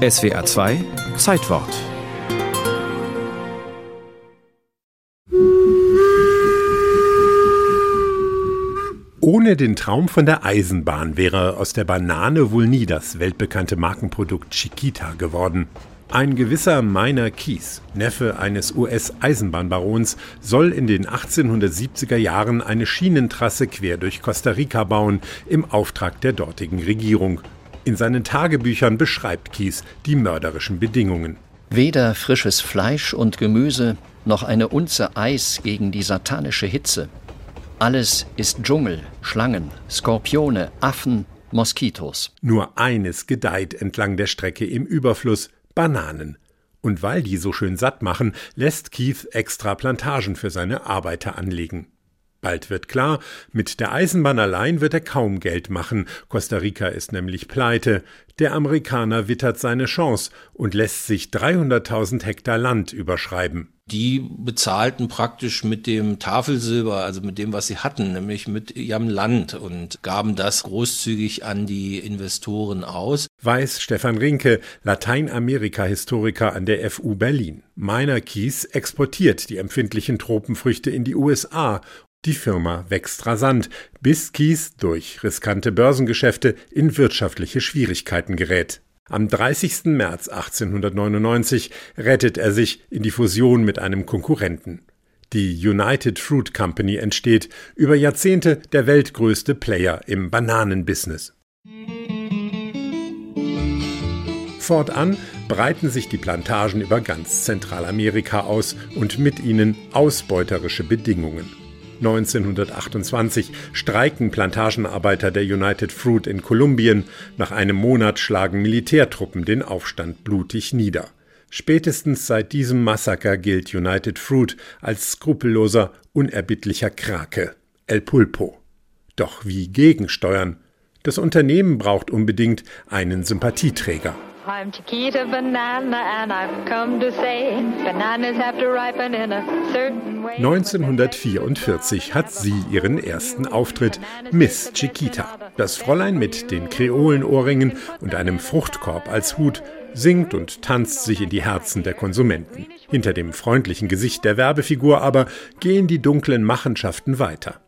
SWA 2 Zeitwort Ohne den Traum von der Eisenbahn wäre aus der Banane wohl nie das weltbekannte Markenprodukt Chiquita geworden. Ein gewisser Miner Keys, Neffe eines US-Eisenbahnbarons, soll in den 1870er Jahren eine Schienentrasse quer durch Costa Rica bauen, im Auftrag der dortigen Regierung. In seinen Tagebüchern beschreibt Keys die mörderischen Bedingungen. Weder frisches Fleisch und Gemüse, noch eine Unze Eis gegen die satanische Hitze. Alles ist Dschungel, Schlangen, Skorpione, Affen, Moskitos. Nur eines gedeiht entlang der Strecke im Überfluss, Bananen. Und weil die so schön satt machen, lässt Keith extra Plantagen für seine Arbeiter anlegen. Bald wird klar, mit der Eisenbahn allein wird er kaum Geld machen. Costa Rica ist nämlich pleite. Der Amerikaner wittert seine Chance und lässt sich 300.000 Hektar Land überschreiben. Die bezahlten praktisch mit dem Tafelsilber, also mit dem, was sie hatten, nämlich mit ihrem Land und gaben das großzügig an die Investoren aus. Weiß Stefan Rinke, Lateinamerika-Historiker an der FU Berlin. Meiner Kies exportiert die empfindlichen Tropenfrüchte in die USA die Firma wächst rasant, bis Kies durch riskante Börsengeschäfte in wirtschaftliche Schwierigkeiten gerät. Am 30. März 1899 rettet er sich in die Fusion mit einem Konkurrenten. Die United Fruit Company entsteht, über Jahrzehnte der weltgrößte Player im Bananenbusiness. Fortan breiten sich die Plantagen über ganz Zentralamerika aus und mit ihnen ausbeuterische Bedingungen. 1928 streiken Plantagenarbeiter der United Fruit in Kolumbien. Nach einem Monat schlagen Militärtruppen den Aufstand blutig nieder. Spätestens seit diesem Massaker gilt United Fruit als skrupelloser, unerbittlicher Krake. El Pulpo. Doch wie gegensteuern? Das Unternehmen braucht unbedingt einen Sympathieträger. I'm Chiquita Banana and I've come to say bananas have to ripen in a certain way. 1944 hat sie ihren ersten Auftritt, Miss Chiquita. Das Fräulein mit den Kreolenohrringen und einem Fruchtkorb als Hut singt und tanzt sich in die Herzen der Konsumenten. Hinter dem freundlichen Gesicht der Werbefigur aber gehen die dunklen Machenschaften weiter.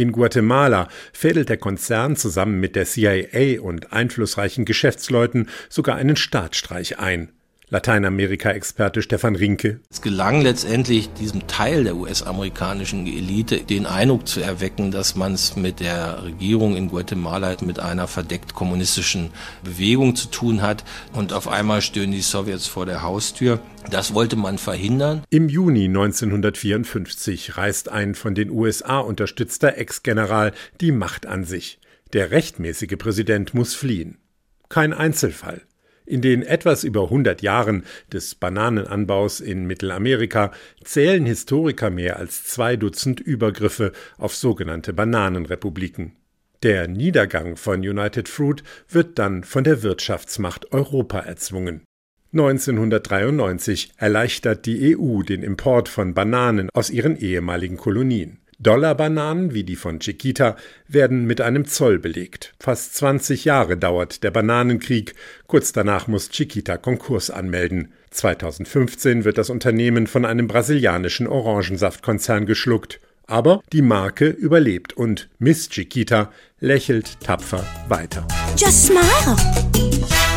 In Guatemala fädelt der Konzern zusammen mit der CIA und einflussreichen Geschäftsleuten sogar einen Staatsstreich ein. Lateinamerika-Experte Stefan Rinke. Es gelang letztendlich diesem Teil der US-amerikanischen Elite den Eindruck zu erwecken, dass man es mit der Regierung in Guatemala mit einer verdeckt kommunistischen Bewegung zu tun hat und auf einmal stören die Sowjets vor der Haustür. Das wollte man verhindern. Im Juni 1954 reißt ein von den USA unterstützter Ex-General die Macht an sich. Der rechtmäßige Präsident muss fliehen. Kein Einzelfall. In den etwas über 100 Jahren des Bananenanbaus in Mittelamerika zählen Historiker mehr als zwei Dutzend Übergriffe auf sogenannte Bananenrepubliken. Der Niedergang von United Fruit wird dann von der Wirtschaftsmacht Europa erzwungen. 1993 erleichtert die EU den Import von Bananen aus ihren ehemaligen Kolonien. Dollarbananen wie die von Chiquita werden mit einem Zoll belegt. Fast 20 Jahre dauert der Bananenkrieg. Kurz danach muss Chiquita Konkurs anmelden. 2015 wird das Unternehmen von einem brasilianischen Orangensaftkonzern geschluckt. Aber die Marke überlebt und Miss Chiquita lächelt tapfer weiter. Just smile.